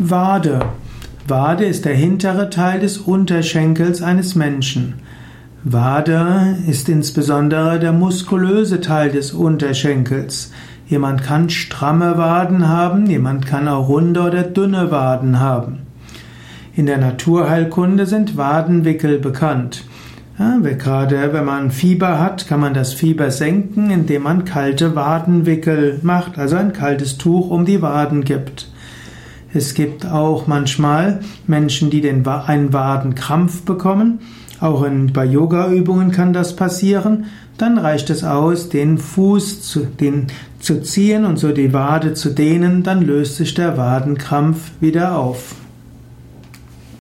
Wade. Wade ist der hintere Teil des Unterschenkels eines Menschen. Wade ist insbesondere der muskulöse Teil des Unterschenkels. Jemand kann stramme Waden haben, jemand kann auch runde oder dünne Waden haben. In der Naturheilkunde sind Wadenwickel bekannt. Ja, gerade wenn man Fieber hat, kann man das Fieber senken, indem man kalte Wadenwickel macht, also ein kaltes Tuch um die Waden gibt. Es gibt auch manchmal Menschen, die den, einen Wadenkrampf bekommen. Auch in, bei Yoga-Übungen kann das passieren. Dann reicht es aus, den Fuß zu, den, zu ziehen und so die Wade zu dehnen. Dann löst sich der Wadenkrampf wieder auf.